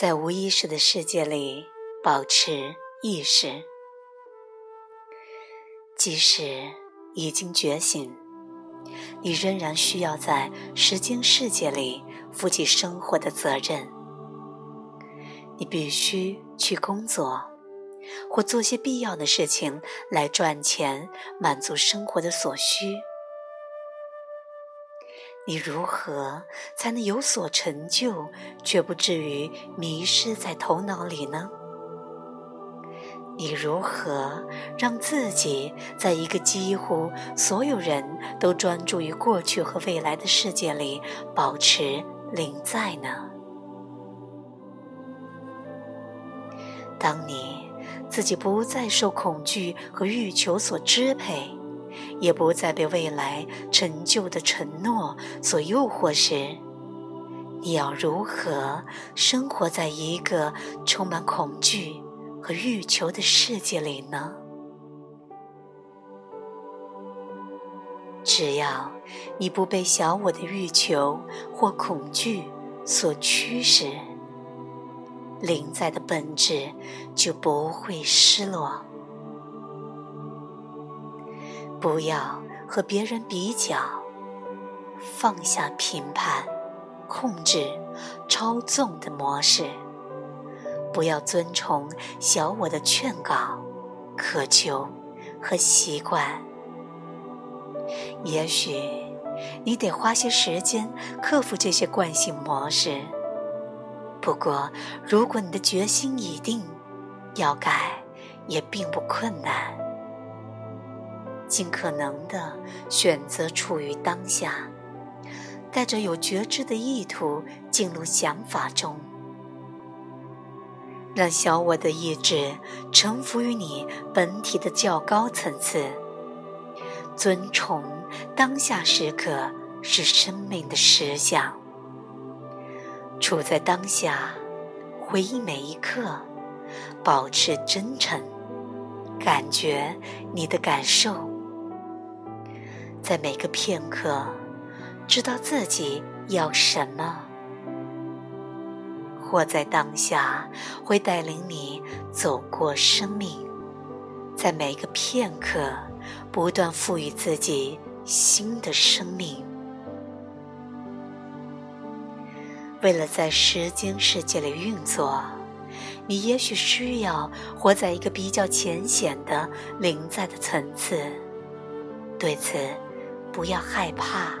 在无意识的世界里保持意识，即使已经觉醒，你仍然需要在时间世界里负起生活的责任。你必须去工作，或做些必要的事情来赚钱，满足生活的所需。你如何才能有所成就，却不至于迷失在头脑里呢？你如何让自己在一个几乎所有人都专注于过去和未来的世界里保持临在呢？当你自己不再受恐惧和欲求所支配。也不再被未来陈旧的承诺所诱惑时，你要如何生活在一个充满恐惧和欲求的世界里呢？只要你不被小我的欲求或恐惧所驱使，灵在的本质就不会失落。不要和别人比较，放下评判、控制、操纵的模式。不要遵从小我的劝告、渴求和习惯。也许你得花些时间克服这些惯性模式。不过，如果你的决心已定，要改也并不困难。尽可能的选择处于当下，带着有觉知的意图进入想法中，让小我的意志臣服于你本体的较高层次。尊崇当下时刻是生命的实相，处在当下，回忆每一刻，保持真诚，感觉你的感受。在每个片刻，知道自己要什么，活在当下会带领你走过生命，在每个片刻不断赋予自己新的生命。为了在时间世界里运作，你也许需要活在一个比较浅显的灵在的层次。对此。不要害怕，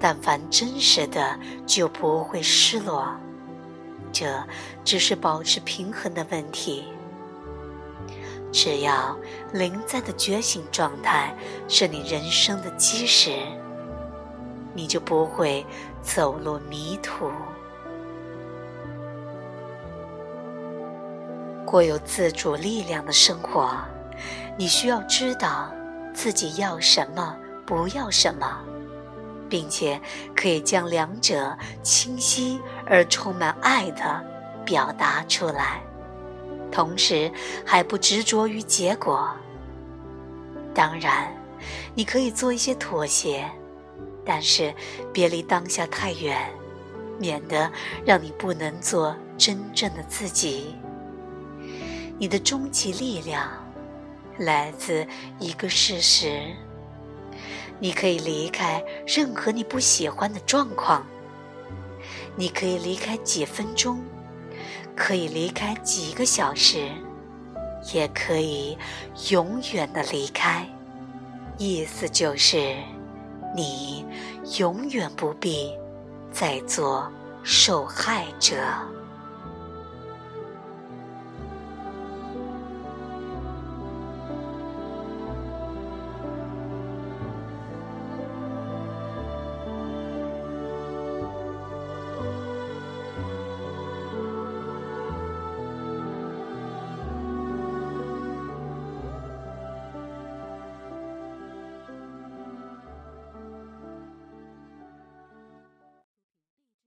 但凡真实的就不会失落，这只是保持平衡的问题。只要灵在的觉醒状态是你人生的基石，你就不会走入迷途。过有自主力量的生活，你需要知道。自己要什么，不要什么，并且可以将两者清晰而充满爱的表达出来，同时还不执着于结果。当然，你可以做一些妥协，但是别离当下太远，免得让你不能做真正的自己。你的终极力量。来自一个事实：你可以离开任何你不喜欢的状况，你可以离开几分钟，可以离开几个小时，也可以永远的离开。意思就是，你永远不必再做受害者。